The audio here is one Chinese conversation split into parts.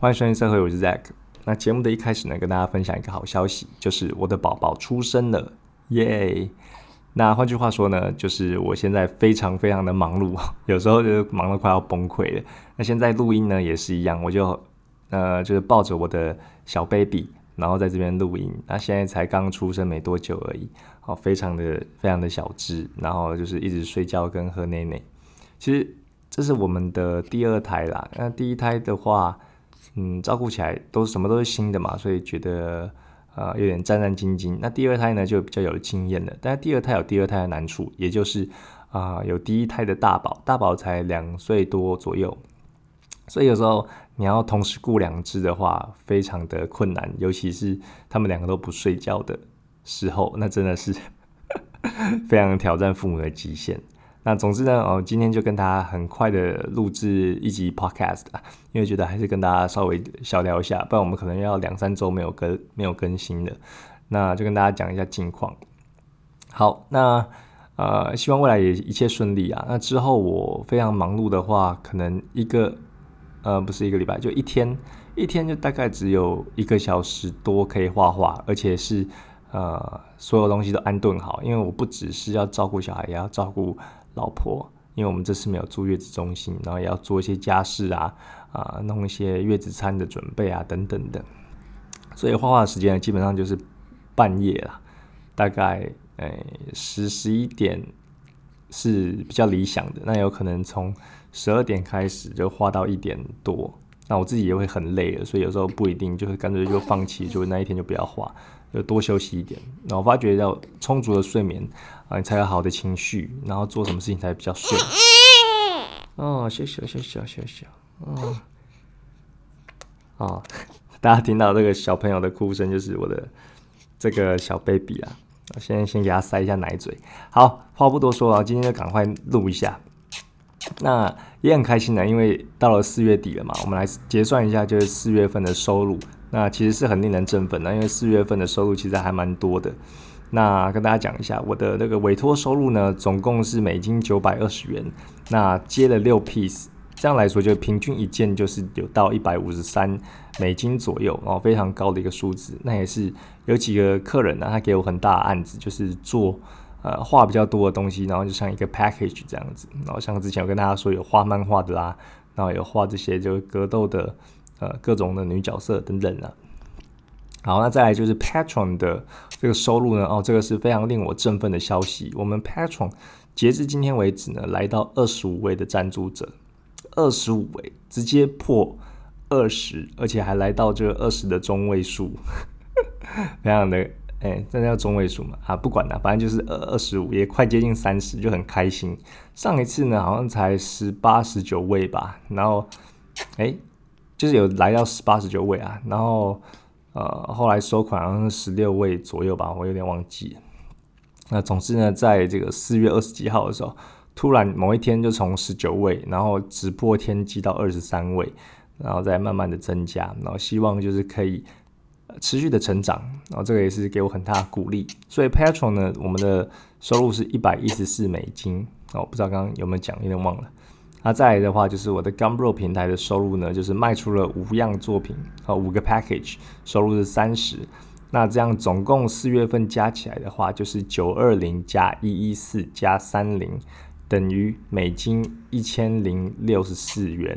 欢迎收听社会，我是 Zack。那节目的一开始呢，跟大家分享一个好消息，就是我的宝宝出生了，耶！那换句话说呢，就是我现在非常非常的忙碌，有时候就忙得快要崩溃了。那现在录音呢也是一样，我就呃就是抱着我的小 baby，然后在这边录音。那现在才刚出生没多久而已，好，非常的非常的小只，然后就是一直睡觉跟喝奶奶。其实这是我们的第二胎啦。那第一胎的话，嗯，照顾起来都什么都是新的嘛，所以觉得呃有点战战兢兢。那第二胎呢就比较有经验了，但是第二胎有第二胎的难处，也就是啊有第一胎的大宝，大宝才两岁多左右，所以有时候你要同时顾两只的话，非常的困难，尤其是他们两个都不睡觉的时候，那真的是 非常挑战父母的极限。那总之呢，哦，今天就跟大家很快的录制一集 podcast，因为觉得还是跟大家稍微小聊一下，不然我们可能要两三周没有更没有更新的，那就跟大家讲一下近况。好，那呃，希望未来也一切顺利啊。那之后我非常忙碌的话，可能一个呃不是一个礼拜，就一天一天就大概只有一个小时多可以画画，而且是呃所有东西都安顿好，因为我不只是要照顾小孩，也要照顾。老婆，因为我们这次没有住月子中心，然后也要做一些家事啊，啊，弄一些月子餐的准备啊，等等的，所以画画的时间呢，基本上就是半夜了，大概诶十十一点是比较理想的，那有可能从十二点开始就画到一点多，那我自己也会很累了，所以有时候不一定，就是干脆就放弃，就那一天就不要画。就多休息一点，然后发觉要充足的睡眠啊，你才有好的情绪，然后做什么事情才比较顺。哦，谢谢谢谢谢谢，哦，哦，大家听到这个小朋友的哭声，就是我的这个小 baby 啊，先先给他塞一下奶嘴。好，话不多说啊，今天就赶快录一下。那也很开心的，因为到了四月底了嘛，我们来结算一下，就是四月份的收入。那其实是很令人振奋的，因为四月份的收入其实还蛮多的。那跟大家讲一下，我的那个委托收入呢，总共是美金九百二十元。那接了六 piece，这样来说就平均一件就是有到一百五十三美金左右，然后非常高的一个数字。那也是有几个客人呢，他给我很大的案子，就是做呃画比较多的东西，然后就像一个 package 这样子。然后像之前我跟大家说有画漫画的啦，然后有画这些就是格斗的。呃，各种的女角色等等的。好，那再来就是 Patron 的这个收入呢？哦，这个是非常令我振奋的消息。我们 Patron 截至今天为止呢，来到二十五位的赞助者，二十五位直接破二十，而且还来到这个二十的中位数，非常的哎，这叫中位数嘛？啊，不管了，反正就是二二十五，也快接近三十，就很开心。上一次呢，好像才十八十九位吧，然后哎。就是有来到十八十九位啊，然后呃后来收款好像是十六位左右吧，我有点忘记。那总之呢，在这个四月二十几号的时候，突然某一天就从十九位，然后直破天际到二十三位，然后再慢慢的增加，然后希望就是可以持续的成长，然后这个也是给我很大的鼓励。所以 Patron 呢，我们的收入是一百一十四美金，哦，不知道刚刚有没有讲，有点忘了。那再来的话，就是我的 Gumroad 平台的收入呢，就是卖出了五样作品和，五个 package，收入是三十。那这样总共四月份加起来的话，就是九二零加一一四加三零，等于美金一千零六十四元。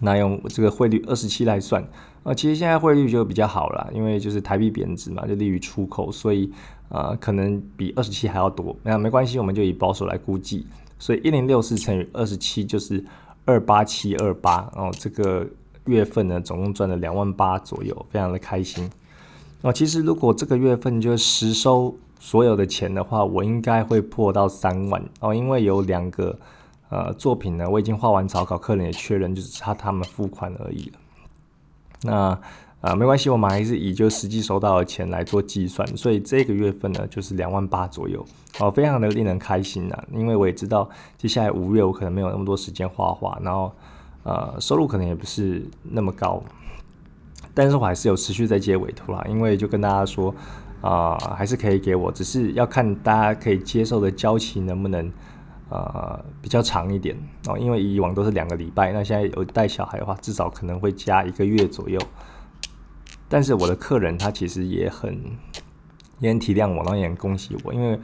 那用这个汇率二十七来算，啊，其实现在汇率就比较好了，因为就是台币贬值嘛，就利于出口，所以呃，可能比二十七还要多。那没关系，我们就以保守来估计。所以一零六四乘以二十七就是二八七二八，然后这个月份呢总共赚了两万八左右，非常的开心。哦，其实如果这个月份就实收所有的钱的话，我应该会破到三万哦，因为有两个呃作品呢，我已经画完草稿，客人也确认，就是差他们付款而已。那。啊，没关系，我们还是以就实际收到的钱来做计算，所以这个月份呢就是两万八左右，哦，非常的令人开心呐，因为我也知道接下来五月我可能没有那么多时间画画，然后呃收入可能也不是那么高，但是我还是有持续在接委托啦，因为就跟大家说啊，还是可以给我，只是要看大家可以接受的交期能不能呃比较长一点哦，因为以往都是两个礼拜，那现在有带小孩的话，至少可能会加一个月左右。但是我的客人他其实也很也很体谅我，然后也很恭喜我，因为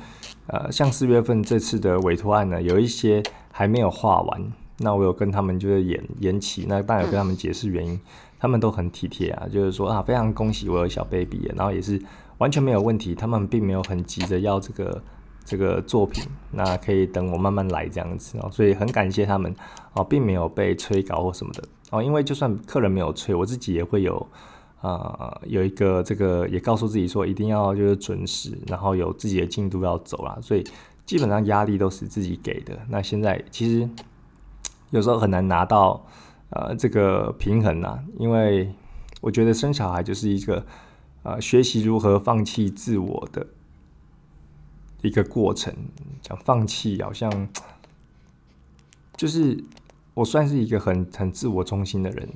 呃像四月份这次的委托案呢，有一些还没有画完，那我有跟他们就是延延期，那当然有跟他们解释原因，他们都很体贴啊，就是说啊非常恭喜我有小 baby，然后也是完全没有问题，他们并没有很急着要这个这个作品，那可以等我慢慢来这样子哦，所以很感谢他们哦，并没有被催稿或什么的哦，因为就算客人没有催，我自己也会有。呃，有一个这个也告诉自己说，一定要就是准时，然后有自己的进度要走啦，所以基本上压力都是自己给的。那现在其实有时候很难拿到呃这个平衡啦，因为我觉得生小孩就是一个呃学习如何放弃自我的一个过程。讲放弃好像就是我算是一个很很自我中心的人。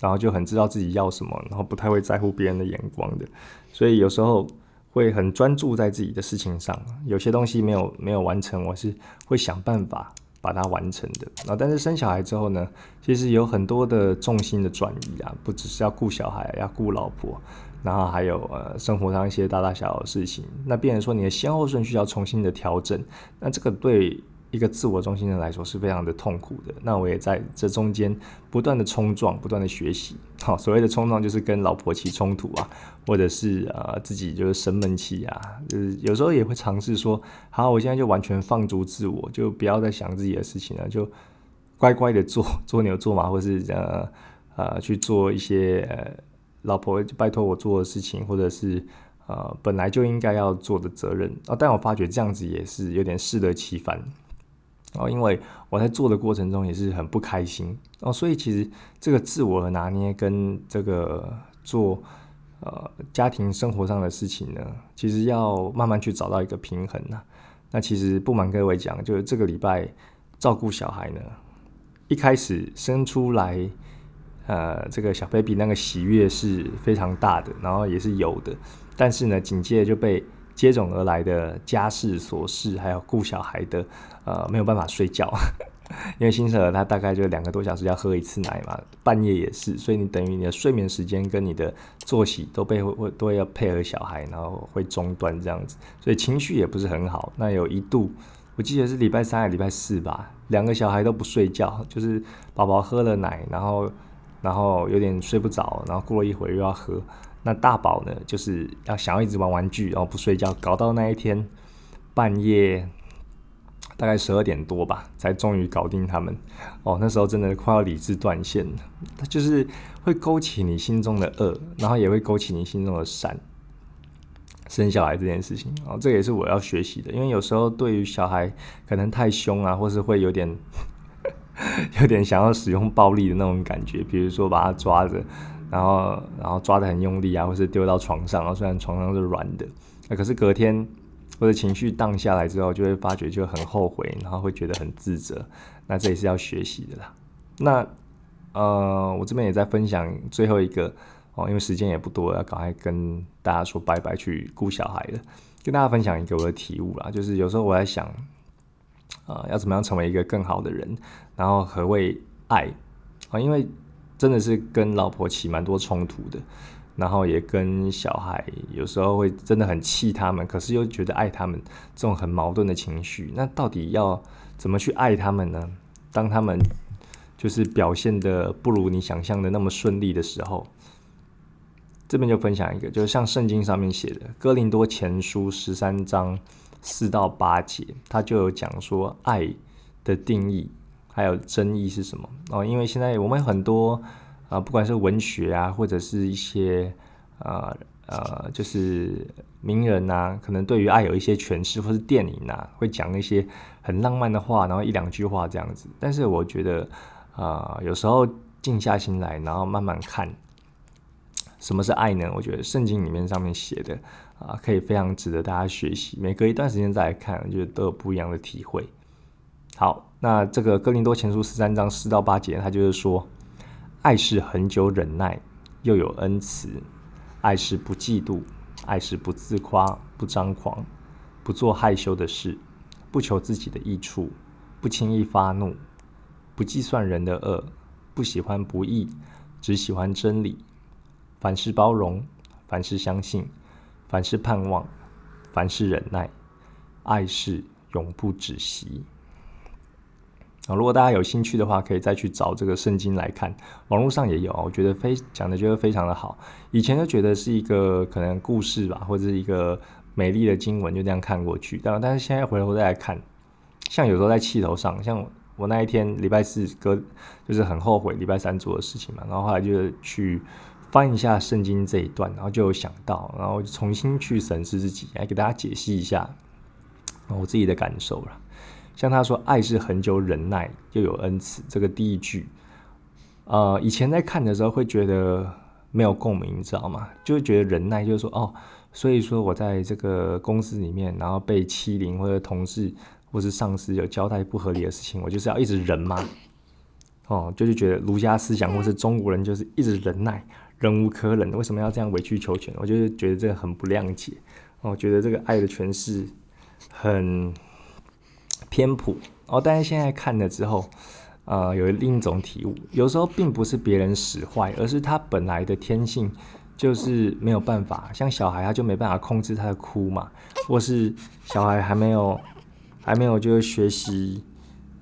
然后就很知道自己要什么，然后不太会在乎别人的眼光的，所以有时候会很专注在自己的事情上。有些东西没有没有完成，我是会想办法把它完成的。然后，但是生小孩之后呢，其实有很多的重心的转移啊，不只是要顾小孩，要顾老婆，然后还有呃生活上一些大大小小的事情。那变成说你的先后顺序要重新的调整，那这个对。一个自我中心的来说是非常的痛苦的。那我也在这中间不断的冲撞，不断的学习。好，所谓的冲撞就是跟老婆起冲突啊，或者是呃自己就是生闷气啊，就是有时候也会尝试说，好，我现在就完全放逐自我，就不要再想自己的事情了，就乖乖的做做牛做马，或是呃呃去做一些老婆拜托我做的事情，或者是呃本来就应该要做的责任啊。但我发觉这样子也是有点适得其反。哦，因为我在做的过程中也是很不开心哦，所以其实这个自我的拿捏跟这个做呃家庭生活上的事情呢，其实要慢慢去找到一个平衡呐。那其实不瞒各位讲，就是这个礼拜照顾小孩呢，一开始生出来呃这个小 baby 那个喜悦是非常大的，然后也是有的，但是呢，紧接着就被。接踵而来的家事琐事，还有顾小孩的，呃，没有办法睡觉，因为新生儿他大概就两个多小时要喝一次奶嘛，半夜也是，所以你等于你的睡眠时间跟你的作息都被会都要配合小孩，然后会中断这样子，所以情绪也不是很好。那有一度，我记得是礼拜三还是礼拜四吧，两个小孩都不睡觉，就是宝宝喝了奶，然后然后有点睡不着，然后过了一会又要喝。那大宝呢，就是要想要一直玩玩具，然后不睡觉，搞到那一天半夜大概十二点多吧，才终于搞定他们。哦，那时候真的快要理智断线了。他就是会勾起你心中的恶，然后也会勾起你心中的善。生小孩这件事情，哦，这也是我要学习的，因为有时候对于小孩可能太凶啊，或是会有点 有点想要使用暴力的那种感觉，比如说把他抓着。然后，然后抓的很用力啊，或是丢到床上，然后虽然床上是软的，那可是隔天或者情绪荡下来之后，就会发觉就很后悔，然后会觉得很自责。那这也是要学习的啦。那呃，我这边也在分享最后一个哦，因为时间也不多，要赶快跟大家说拜拜，去顾小孩了。跟大家分享一个我的体悟啦，就是有时候我在想，啊，要怎么样成为一个更好的人，然后何谓爱啊？因为真的是跟老婆起蛮多冲突的，然后也跟小孩有时候会真的很气他们，可是又觉得爱他们，这种很矛盾的情绪。那到底要怎么去爱他们呢？当他们就是表现的不如你想象的那么顺利的时候，这边就分享一个，就是像圣经上面写的《哥林多前书》十三章四到八节，他就有讲说爱的定义。还有争议是什么哦？因为现在我们很多啊，不管是文学啊，或者是一些呃呃，就是名人呐，可能对于爱有一些诠释，或是电影呐，会讲一些很浪漫的话，然后一两句话这样子。但是我觉得啊，有时候静下心来，然后慢慢看什么是爱呢？我觉得圣经里面上面写的啊，可以非常值得大家学习。每隔一段时间再来看，就都有不一样的体会。好。那这个哥林多前书十三章四到八节，他就是说，爱是恒久忍耐，又有恩慈；爱是不嫉妒，爱是不自夸，不张狂，不做害羞的事，不求自己的益处，不轻易发怒，不计算人的恶，不喜欢不义，只喜欢真理。凡事包容，凡事相信，凡事盼望，凡事忍耐，爱是永不止息。啊，如果大家有兴趣的话，可以再去找这个圣经来看，网络上也有，我觉得非讲的就是非常的好。以前就觉得是一个可能故事吧，或者是一个美丽的经文，就这样看过去。但但是现在回头再来看，像有时候在气头上，像我那一天礼拜四隔，就是很后悔礼拜三做的事情嘛，然后后来就去翻一下圣经这一段，然后就有想到，然后重新去审视自己，来给大家解析一下我自己的感受了。像他说，爱是恒久忍耐，又有恩慈。这个第一句，呃，以前在看的时候会觉得没有共鸣，你知道吗？就会觉得忍耐就是说，哦，所以说我在这个公司里面，然后被欺凌或者同事或是上司有交代不合理的事情，我就是要一直忍吗？哦，就是觉得儒家思想或是中国人就是一直忍耐，忍无可忍，为什么要这样委曲求全？我就是觉得这个很不谅解。哦，觉得这个爱的诠释很。偏颇哦，但是现在看了之后，呃，有另一种体悟。有时候并不是别人使坏，而是他本来的天性就是没有办法。像小孩，他就没办法控制他的哭嘛，或是小孩还没有还没有就是学习，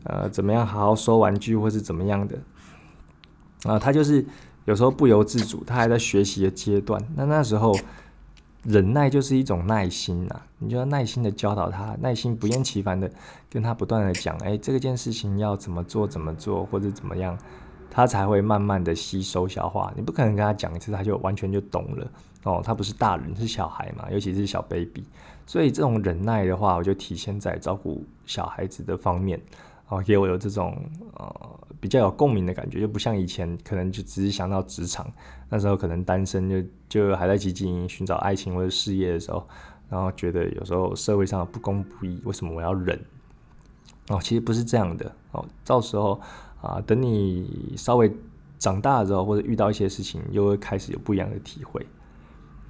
呃，怎么样好好收玩具，或是怎么样的啊，他就是有时候不由自主，他还在学习的阶段。那那时候。忍耐就是一种耐心呐，你就要耐心的教导他，耐心不厌其烦的跟他不断的讲，哎，这个件事情要怎么做，怎么做，或者怎么样，他才会慢慢的吸收消化。你不可能跟他讲一次，他就完全就懂了哦。他不是大人，是小孩嘛，尤其是小 baby，所以这种忍耐的话，我就体现在照顾小孩子的方面。哦，给我有这种呃比较有共鸣的感觉，就不像以前可能就只是想到职场，那时候可能单身就就还在积极寻找爱情或者事业的时候，然后觉得有时候社会上不公不义，为什么我要忍？哦，其实不是这样的哦，到时候啊，等你稍微长大之后，或者遇到一些事情，又会开始有不一样的体会。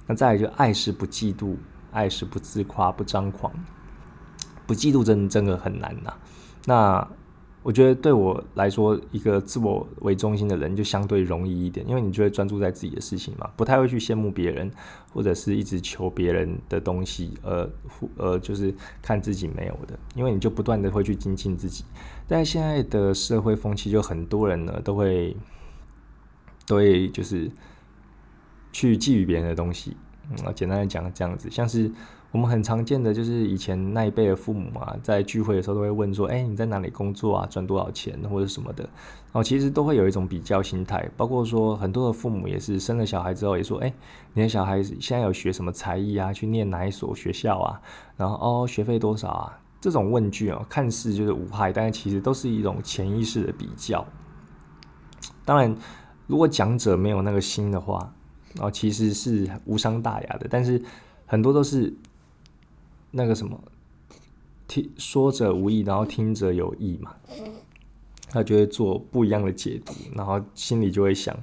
那再来就爱是不嫉妒，爱是不自夸不张狂，不嫉妒真真的很难呐。那我觉得对我来说，一个自我为中心的人就相对容易一点，因为你就会专注在自己的事情嘛，不太会去羡慕别人，或者是一直求别人的东西，呃，呃，就是看自己没有的，因为你就不断的会去精进自己。但现在的社会风气，就很多人呢都会，都会就是去觊觎别人的东西。嗯，简单的讲这样子，像是。我们很常见的就是以前那一辈的父母啊，在聚会的时候都会问说：“哎，你在哪里工作啊？赚多少钱或者什么的？”然后其实都会有一种比较心态，包括说很多的父母也是生了小孩之后也说：“哎，你的小孩现在有学什么才艺啊？去念哪一所学校啊？然后哦，学费多少啊？”这种问句哦，看似就是无害，但是其实都是一种潜意识的比较。当然，如果讲者没有那个心的话，哦，其实是无伤大雅的。但是很多都是。那个什么，听说者无意，然后听者有意嘛，他就会做不一样的解读，然后心里就会想，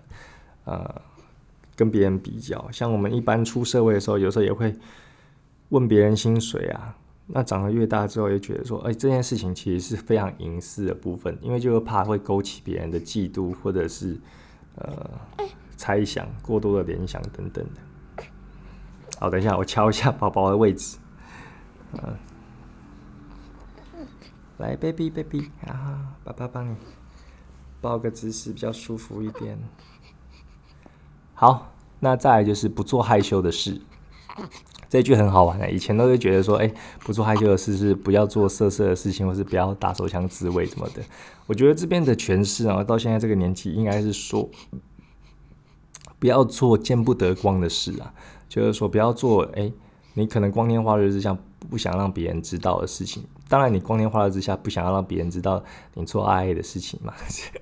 呃，跟别人比较。像我们一般出社会的时候，有时候也会问别人薪水啊。那长得越大之后，也觉得说，哎，这件事情其实是非常隐私的部分，因为就是怕会勾起别人的嫉妒，或者是呃猜想、过多的联想等等的。好，等一下，我敲一下宝宝的位置。嗯，来，baby baby，啊，爸爸帮你抱个姿势比较舒服一点。好，那再来就是不做害羞的事。这句很好玩的，以前都会觉得说，哎，不做害羞的事是不要做色色的事情，或是不要打手枪自慰什么的。我觉得这边的诠释啊，到现在这个年纪，应该是说，不要做见不得光的事啊，就是说不要做，哎，你可能光天化日之下。不想让别人知道的事情，当然你光天化日之下不想要让别人知道你做爱的事情嘛，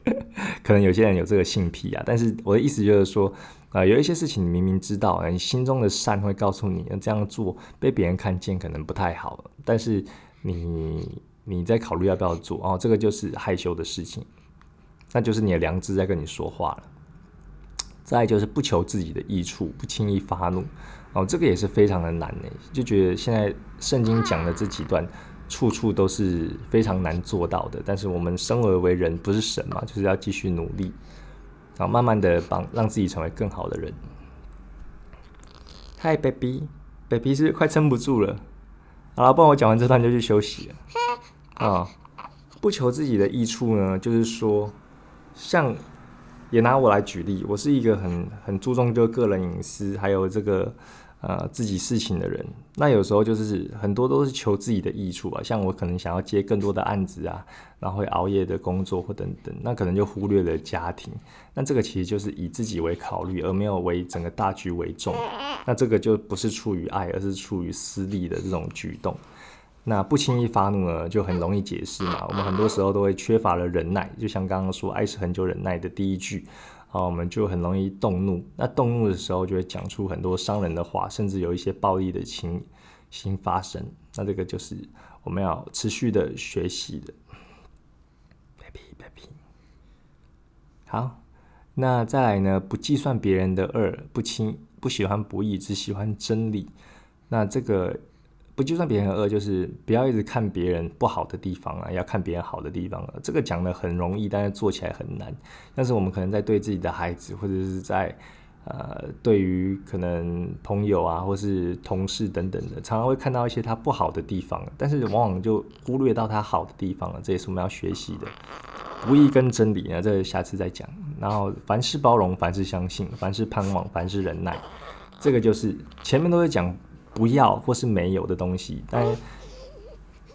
可能有些人有这个性癖啊。但是我的意思就是说，啊，有一些事情你明明知道，你心中的善会告诉你，这样做被别人看见可能不太好，但是你你在考虑要不要做哦，这个就是害羞的事情，那就是你的良知在跟你说话了。再就是不求自己的益处，不轻易发怒。哦，这个也是非常的难呢，就觉得现在圣经讲的这几段处处都是非常难做到的。但是我们生而为人，不是神嘛，就是要继续努力，然后慢慢的帮让自己成为更好的人。Hi baby，baby 是快撑不住了。好了，不然我讲完这段就去休息了。啊，不求自己的益处呢，就是说，像也拿我来举例，我是一个很很注重就个人隐私，还有这个呃自己事情的人。那有时候就是很多都是求自己的益处啊，像我可能想要接更多的案子啊，然后会熬夜的工作或等等，那可能就忽略了家庭。那这个其实就是以自己为考虑，而没有为整个大局为重。那这个就不是出于爱，而是出于私利的这种举动。那不轻易发怒呢，就很容易解释嘛。我们很多时候都会缺乏了忍耐，就像刚刚说“爱是很久忍耐”的第一句，啊，我们就很容易动怒。那动怒的时候，就会讲出很多伤人的话，甚至有一些暴力的情形发生。那这个就是我们要持续的学习的。Baby，baby，好。那再来呢？不计算别人的恶，不轻不喜欢不义，只喜欢真理。那这个。不计算别人的恶，就是不要一直看别人不好的地方啊，要看别人好的地方啊。这个讲的很容易，但是做起来很难。但是我们可能在对自己的孩子，或者是在呃对于可能朋友啊，或是同事等等的，常常会看到一些他不好的地方，但是往往就忽略到他好的地方了。这也是我们要学习的。不易跟真理呢，这下次再讲。然后凡事包容，凡事相信，凡事盼望，凡事忍耐。这个就是前面都是讲。不要或是没有的东西，但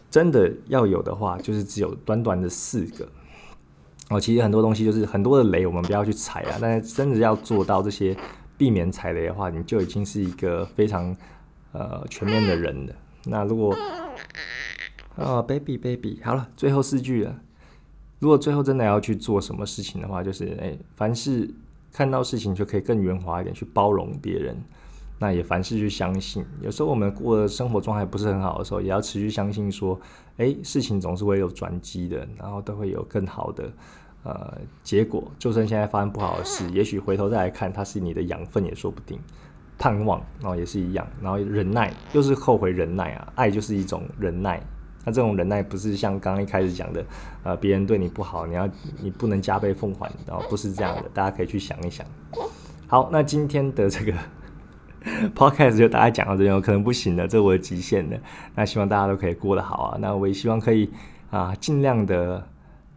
真的要有的话，就是只有短短的四个。哦，其实很多东西就是很多的雷，我们不要去踩啊。但是真的要做到这些避免踩雷的话，你就已经是一个非常呃全面的人了。那如果哦，baby baby，好了，最后四句了。如果最后真的要去做什么事情的话，就是哎，凡事看到事情就可以更圆滑一点，去包容别人。那也凡事去相信，有时候我们过的生活状态不是很好的时候，也要持续相信说，哎，事情总是会有转机的，然后都会有更好的呃结果。就算现在发生不好的事，也许回头再来看，它是你的养分也说不定。盼望，然后也是一样，然后忍耐，又是后悔忍耐啊，爱就是一种忍耐。那这种忍耐不是像刚刚一开始讲的，呃，别人对你不好，你要你不能加倍奉还，然后不是这样的，大家可以去想一想。好，那今天的这个。Podcast 就大家讲到这边，可能不行了，这是我的极限了。那希望大家都可以过得好啊。那我也希望可以啊，尽量的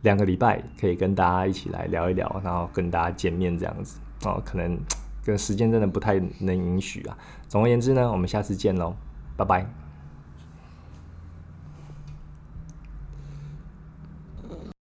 两个礼拜可以跟大家一起来聊一聊，然后跟大家见面这样子哦。可能跟时间真的不太能允许啊。总而言之呢，我们下次见喽，拜拜。